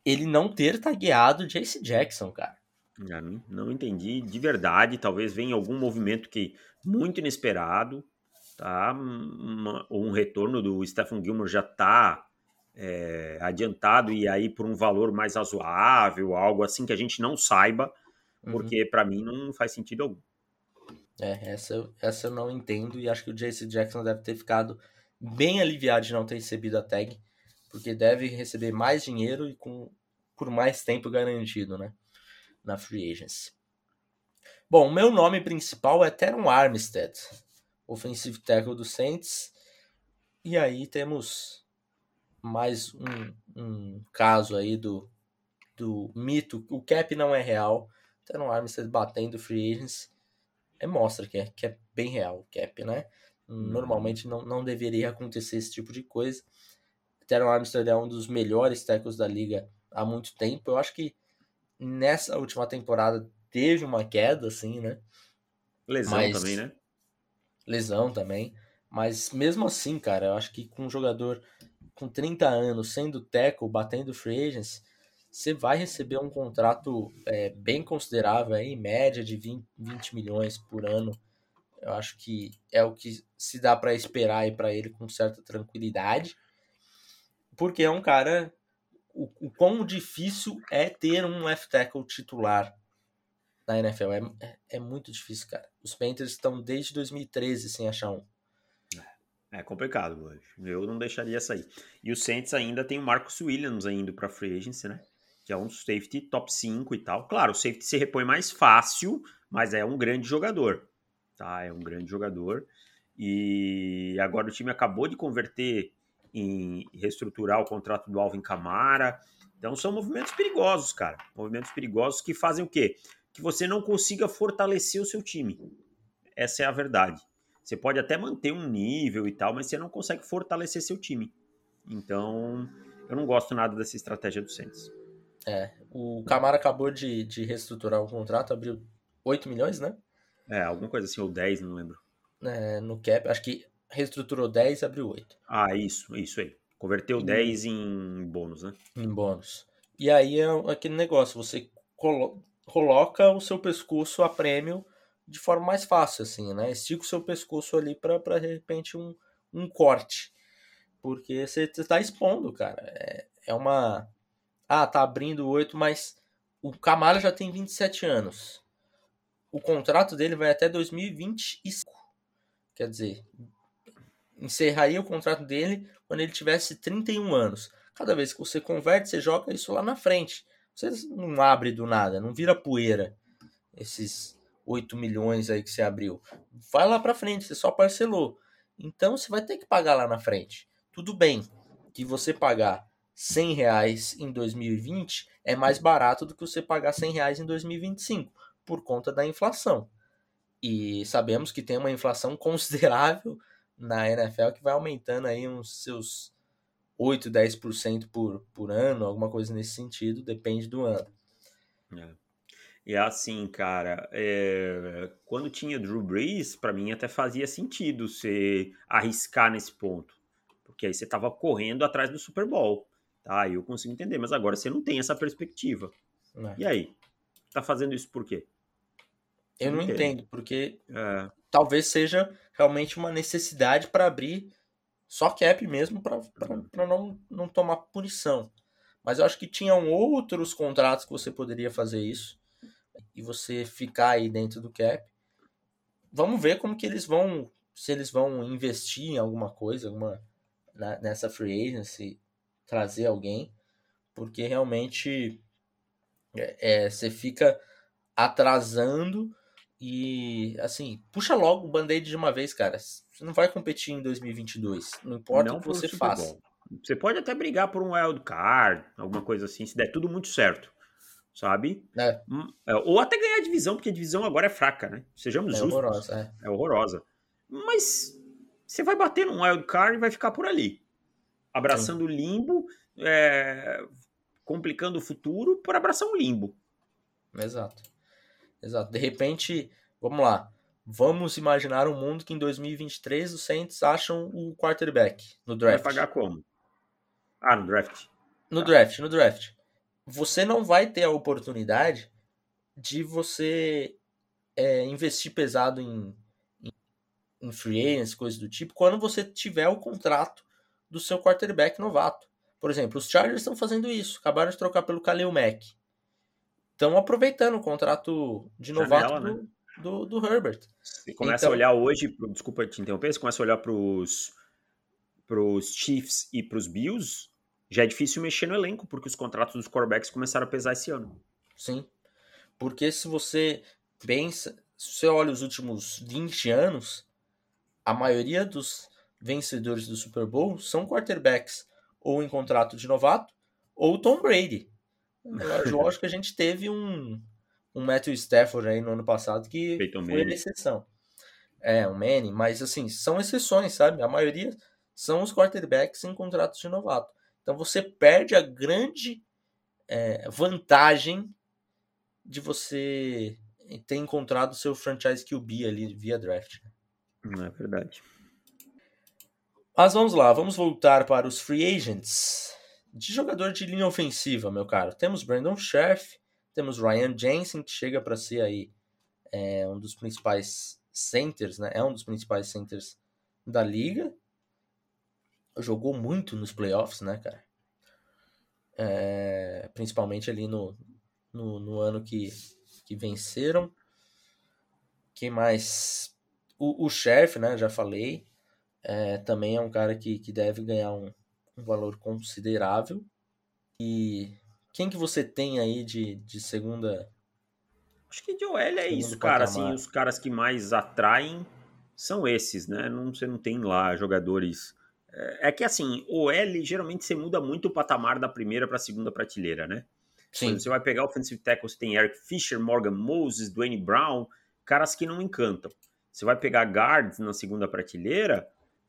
ele não ter tagueado Jace Jackson, cara. Não, não entendi de verdade. Talvez venha algum movimento que muito inesperado, tá? Uma, um retorno do Stephen Gilmore já tá é, adiantado e aí por um valor mais razoável, algo assim que a gente não saiba, uhum. porque uhum. para mim não faz sentido algum. É, essa, essa eu não entendo e acho que o JC Jackson deve ter ficado bem aliviado de não ter recebido a tag, porque deve receber mais dinheiro e com por mais tempo garantido, né, na free agency. Bom, o meu nome principal é Teron Armstead, offensive tackle do Saints. E aí temos mais um, um caso aí do, do mito. O cap não é real. Teron Armstead batendo free agents é, mostra que é, que é bem real o cap, né? Uhum. Normalmente não, não deveria acontecer esse tipo de coisa. Teron Armstead é um dos melhores tackles da liga há muito tempo. Eu acho que nessa última temporada teve uma queda, assim, né? Lesão Mas... também, né? Lesão também. Mas mesmo assim, cara, eu acho que com um jogador com 30 anos, sendo tackle, batendo free agents, você vai receber um contrato é, bem considerável, aí, em média de 20, 20 milhões por ano. Eu acho que é o que se dá para esperar para ele com certa tranquilidade, porque é um cara. O, o quão difícil é ter um left tackle titular na NFL. É, é, é muito difícil, cara. Os Panthers estão desde 2013 sem achar um. É complicado. Eu não deixaria sair. E o Saints ainda tem o Marcus Williams ainda para free agency, né? Que é um safety top 5 e tal. Claro, o safety se repõe mais fácil, mas é um grande jogador. Tá? É um grande jogador. E agora o time acabou de converter em reestruturar o contrato do Alvin Camara. Então são movimentos perigosos, cara. Movimentos perigosos que fazem o quê? Que você não consiga fortalecer o seu time. Essa é a verdade. Você pode até manter um nível e tal, mas você não consegue fortalecer seu time. Então, eu não gosto nada dessa estratégia do Saints. É, o Camara acabou de, de reestruturar o contrato, abriu 8 milhões, né? É, alguma coisa assim, ou 10, não lembro. É, no cap, acho que reestruturou 10 abriu 8. Ah, isso, isso aí. Converteu e... 10 em bônus, né? Em bônus. E aí é aquele negócio, você colo coloca o seu pescoço a prêmio de forma mais fácil, assim, né? Estica o seu pescoço ali para de repente um, um corte. Porque você está expondo, cara. É, é uma. Ah, tá abrindo oito, mas o Camara já tem 27 anos. O contrato dele vai até 2025. Quer dizer, encerraria o contrato dele quando ele tivesse 31 anos. Cada vez que você converte, você joga isso lá na frente. Você não abre do nada, não vira poeira esses 8 milhões aí que você abriu. Vai lá para frente, você só parcelou. Então você vai ter que pagar lá na frente. Tudo bem que você pagar 100 reais em 2020 é mais barato do que você pagar 100 reais em 2025, por conta da inflação. E sabemos que tem uma inflação considerável na NFL que vai aumentando aí uns seus 8, 10% por, por ano, alguma coisa nesse sentido, depende do ano. É. E é assim, cara, é... quando tinha Drew Brees, para mim até fazia sentido você arriscar nesse ponto. Porque aí você tava correndo atrás do Super Bowl. Tá, eu consigo entender, mas agora você não tem essa perspectiva. É. E aí? Tá fazendo isso por quê? Eu não, não entendo. entendo, porque é. talvez seja realmente uma necessidade para abrir só cap mesmo para não, não tomar punição. Mas eu acho que tinham outros contratos que você poderia fazer isso e você ficar aí dentro do cap. Vamos ver como que eles vão, se eles vão investir em alguma coisa, alguma na, nessa free agency, trazer alguém, porque realmente é, é, você fica atrasando e assim, puxa logo o band-aid de uma vez, cara. Você não vai competir em 2022, não importa não o que você faça. Você pode até brigar por um wild card, alguma coisa assim, se der tudo muito certo sabe? É. Hum, é. Ou até ganhar a divisão, porque a divisão agora é fraca, né? Sejamos é justos. Horrorosa, é. é horrorosa. Mas você vai bater num wild card e vai ficar por ali. Abraçando o limbo, é, complicando o futuro por abraçar um limbo. Exato. Exato. De repente, vamos lá. Vamos imaginar um mundo que em 2023 os Saints acham o quarterback no draft. Vai pagar como? Ah, no draft. No tá. draft, no draft você não vai ter a oportunidade de você é, investir pesado em, em, em free agents, coisas do tipo, quando você tiver o contrato do seu quarterback novato. Por exemplo, os Chargers estão fazendo isso, acabaram de trocar pelo Khalil Mack. Estão aproveitando o contrato de novato Janela, do, né? do, do, Herbert. Você começa então, a olhar hoje, desculpa te interromper, você começa a olhar para os Chiefs e para os Bills, já é difícil mexer no elenco, porque os contratos dos quarterbacks começaram a pesar esse ano. Sim. Porque se você pensa, se você olha os últimos 20 anos, a maioria dos vencedores do Super Bowl são quarterbacks ou em contrato de novato ou Tom Brady. Lógico que a gente teve um, um Matthew Stafford aí no ano passado que Peyton foi a exceção. É, um Manning, mas assim, são exceções, sabe? A maioria são os quarterbacks em contratos de novato. Então você perde a grande é, vantagem de você ter encontrado seu franchise QB ali via draft. Não é verdade. Mas vamos lá, vamos voltar para os free agents. De jogador de linha ofensiva, meu caro, temos Brandon Scherf, temos Ryan Jensen, que chega para ser aí é, um dos principais centers, né? É um dos principais centers da liga. Jogou muito nos playoffs, né, cara? É, principalmente ali no, no, no, ano que, que venceram. Quem mais? O, o Sheriff, né? Já falei. É, também é um cara que, que deve ganhar um, um valor considerável. E quem que você tem aí de, de segunda? Acho que de OL é isso, cara. Assim, os caras que mais atraem são esses, né? Não, você não tem lá jogadores. É, que assim, OL geralmente você muda muito o patamar da primeira para a segunda prateleira, né? Sim. Você vai pegar o offensive tackle, você tem Eric Fisher, Morgan Moses, Dwayne Brown, caras que não encantam. Você vai pegar guards na segunda prateleira,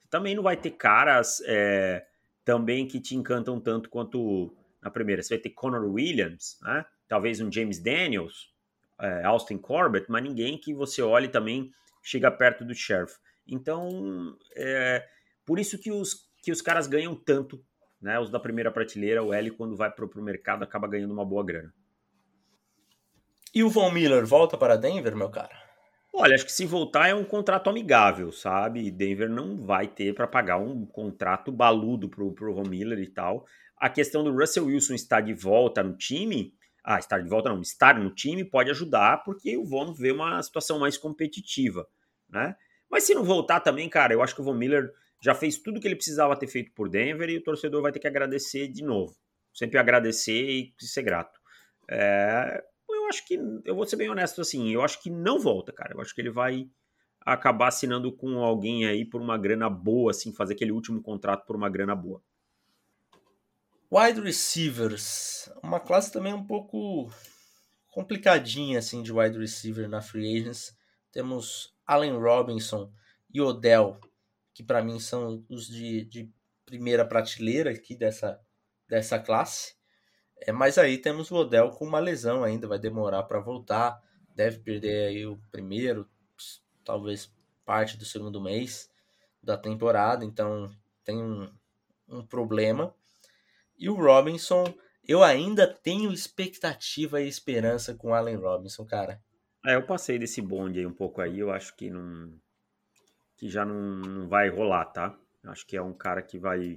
também não vai ter caras é, também que te encantam tanto quanto na primeira. Você vai ter Connor Williams, né? talvez um James Daniels, é, Austin Corbett, mas ninguém que você olhe também chega perto do Sheriff. Então, é, por isso que os, que os caras ganham tanto, né? Os da primeira prateleira, o L, quando vai para o mercado, acaba ganhando uma boa grana. E o Von Miller volta para Denver, meu cara? Olha, acho que se voltar é um contrato amigável, sabe? Denver não vai ter para pagar um contrato baludo pro, pro Von Miller e tal. A questão do Russell Wilson estar de volta no time, ah, estar de volta não, estar no time pode ajudar, porque o Von vê uma situação mais competitiva, né? Mas se não voltar também, cara, eu acho que o Von Miller já fez tudo que ele precisava ter feito por Denver e o torcedor vai ter que agradecer de novo. Sempre agradecer e ser grato. É, eu acho que, eu vou ser bem honesto assim, eu acho que não volta, cara. Eu acho que ele vai acabar assinando com alguém aí por uma grana boa, assim, fazer aquele último contrato por uma grana boa. Wide receivers, uma classe também um pouco complicadinha assim de wide receiver na free agents. Temos Allen Robinson e Odell, que para mim são os de, de primeira prateleira aqui dessa, dessa classe. É, mas aí temos o Odell com uma lesão ainda, vai demorar para voltar, deve perder aí o primeiro, talvez parte do segundo mês da temporada, então tem um, um problema. E o Robinson, eu ainda tenho expectativa e esperança com o Allen Robinson, cara. É, eu passei desse bonde aí um pouco aí, eu acho que não que já não, não vai rolar, tá? Acho que é um cara que vai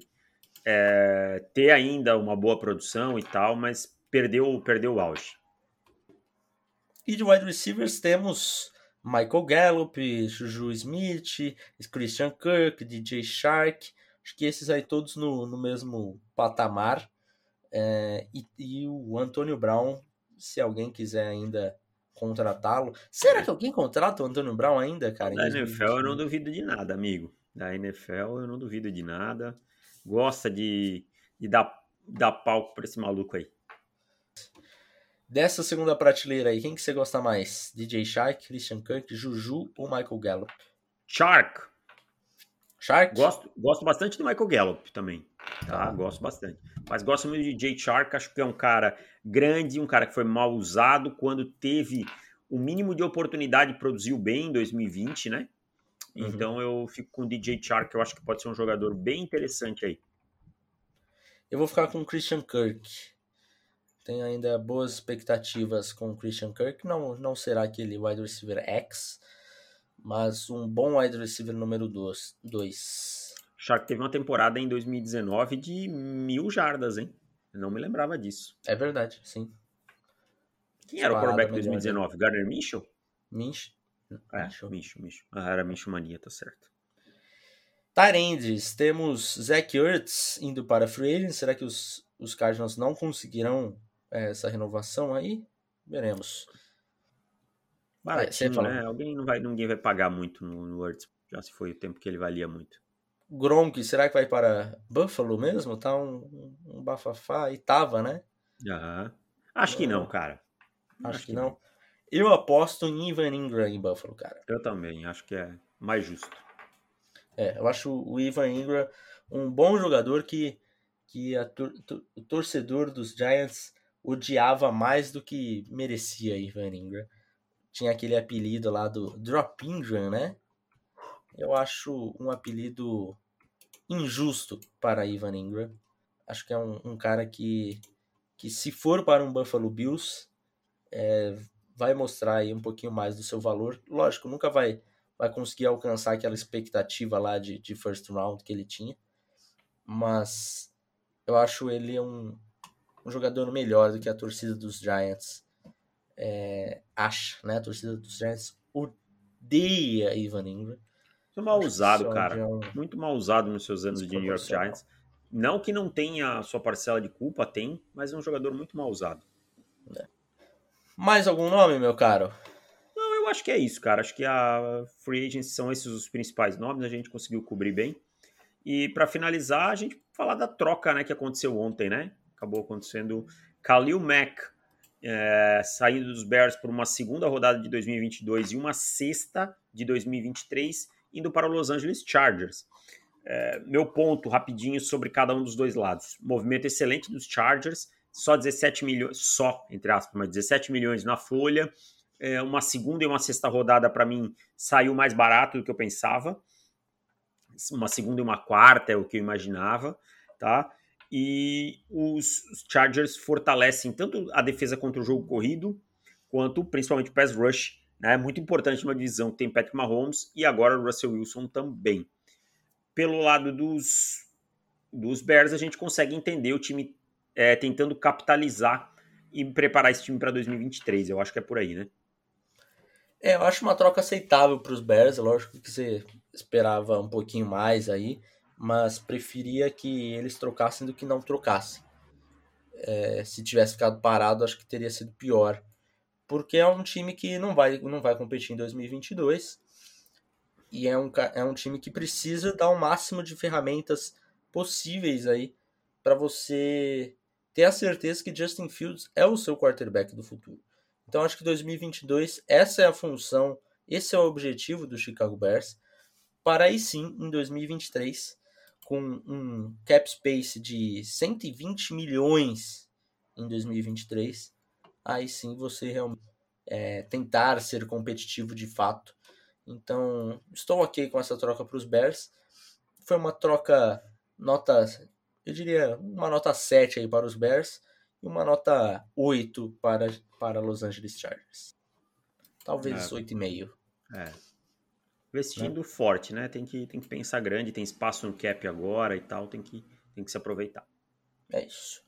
é, ter ainda uma boa produção e tal, mas perdeu, perdeu o auge. E de wide receivers temos Michael Gallup, Juju Smith, Christian Kirk, DJ Shark. Acho que esses aí todos no, no mesmo patamar. É, e, e, o Antônio Brown, se alguém quiser ainda contratá-lo. Será que alguém contrata o Antônio Brown ainda, cara? Da NFL eu não duvido de nada, amigo. Da NFL eu não duvido de nada gosta de, de dar, dar palco para esse maluco aí. Dessa segunda prateleira aí, quem que você gosta mais? DJ Shark, Christian Kirk, Juju ou Michael Gallup? Shark. Shark? Gosto, gosto bastante do Michael Gallup também. Tá? tá? Gosto bastante. Mas gosto muito de DJ Shark, acho que é um cara grande, um cara que foi mal usado quando teve o mínimo de oportunidade produziu bem em 2020, né? Uhum. Então eu fico com o DJ Chark, eu acho que pode ser um jogador bem interessante aí. Eu vou ficar com o Christian Kirk. Tenho ainda boas expectativas com o Christian Kirk. Não, não será aquele wide receiver X, mas um bom wide receiver número 2. Shark teve uma temporada em 2019 de mil jardas, hein? Eu não me lembrava disso. É verdade, sim. Quem era o quarterback de 2019? Gardner Minshew? Minshew. É, Micho, Micho. Micho. Ah, era Micho Mania, tá certo. Tyrandes, temos Zach Ertz indo para Free Agent. Será que os, os Cardinals não conseguirão é, essa renovação aí? Veremos. Baratinho, né? Alguém não vai, ninguém vai pagar muito no, no Ertz. Já se foi o tempo que ele valia muito. Gronk, será que vai para Buffalo mesmo? Tá um, um bafafá. E tava, né? Aham. Acho que não, cara. Acho, Acho que, que não. não. Eu aposto em Ivan Ingram em Buffalo, cara. Eu também, acho que é mais justo. É, eu acho o Ivan Ingram um bom jogador que, que a, o torcedor dos Giants odiava mais do que merecia Ivan Ingram. Tinha aquele apelido lá do Drop Ingram, né? Eu acho um apelido injusto para Ivan Ingram. Acho que é um, um cara que, que, se for para um Buffalo Bills, é, vai mostrar aí um pouquinho mais do seu valor. Lógico, nunca vai, vai conseguir alcançar aquela expectativa lá de, de first round que ele tinha, mas eu acho ele um, um jogador melhor do que a torcida dos Giants é, acha, né? A torcida dos Giants odeia Ivan Ingram. Muito mal usado, cara. Um... Muito mal usado nos seus anos de New York Giants. Não que não tenha a sua parcela de culpa, tem, mas é um jogador muito mal usado. É. Mais algum nome, meu caro? Não, eu acho que é isso, cara. Acho que a Free Agents são esses os principais nomes, a gente conseguiu cobrir bem. E para finalizar, a gente falar da troca né, que aconteceu ontem, né? Acabou acontecendo Khalil Mack é, saindo dos Bears por uma segunda rodada de 2022 e uma sexta de 2023, indo para o Los Angeles Chargers. É, meu ponto rapidinho sobre cada um dos dois lados. Movimento excelente dos Chargers, só 17 milhões, só, entre aspas, mas 17 milhões na folha. É, uma segunda e uma sexta rodada, para mim, saiu mais barato do que eu pensava. Uma segunda e uma quarta é o que eu imaginava, tá? E os Chargers fortalecem tanto a defesa contra o jogo corrido, quanto principalmente o pass rush, né? Muito importante numa divisão que tem Patrick Mahomes e agora o Russell Wilson também. Pelo lado dos, dos Bears, a gente consegue entender o time é, tentando capitalizar e preparar esse time para 2023. Eu acho que é por aí, né? É, eu acho uma troca aceitável para os Bears. Lógico que você esperava um pouquinho mais aí mas preferia que eles trocassem do que não trocassem. É, se tivesse ficado parado, acho que teria sido pior, porque é um time que não vai, não vai competir em 2022 e é um, é um time que precisa dar o máximo de ferramentas possíveis aí para você ter a certeza que Justin Fields é o seu quarterback do futuro. Então acho que 2022 essa é a função, esse é o objetivo do Chicago Bears, para aí sim em 2023 com um cap space de 120 milhões em 2023, aí sim você realmente é, tentar ser competitivo de fato. Então, estou ok com essa troca para os Bears. Foi uma troca nota, eu diria, uma nota 7 aí para os Bears e uma nota 8 para, para Los Angeles Chargers. Talvez é. 8,5. É investindo né? forte, né? Tem que, tem que pensar grande, tem espaço no cap agora e tal, tem que, tem que se aproveitar. É isso.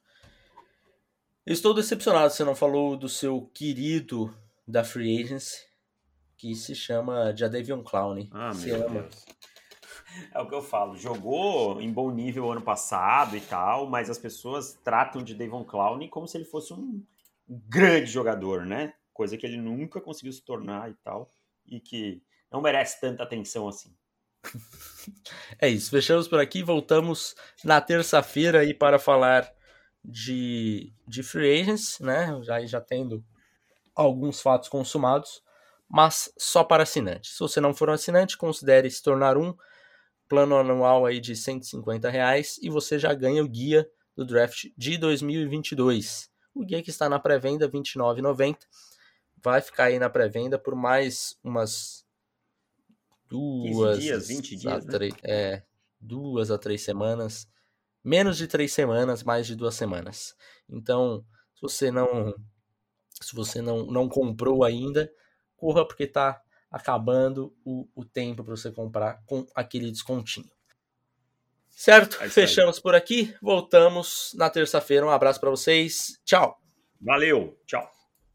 Estou decepcionado, você não falou do seu querido da Free Agency, que se chama Jadavion Clowney. Ah, você meu ama. Deus. É o que eu falo, jogou em bom nível ano passado e tal, mas as pessoas tratam de Davon Clowney como se ele fosse um grande jogador, né? Coisa que ele nunca conseguiu se tornar e tal, e que não merece tanta atenção assim. É isso, fechamos por aqui, voltamos na terça-feira aí para falar de, de free agents, né? Já, já tendo alguns fatos consumados, mas só para assinantes. Se você não for um assinante, considere se tornar um plano anual aí de 150 reais e você já ganha o guia do draft de 2022. O guia que está na pré-venda R$ 29,90 vai ficar aí na pré-venda por mais umas duas 15 dias, 20 dias, né? é, duas a três semanas, menos de três semanas, mais de duas semanas. Então, se você não se você não, não comprou ainda, corra porque está acabando o, o tempo para você comprar com aquele descontinho. Certo? É Fechamos por aqui. Voltamos na terça-feira. Um abraço para vocês. Tchau. Valeu. Tchau.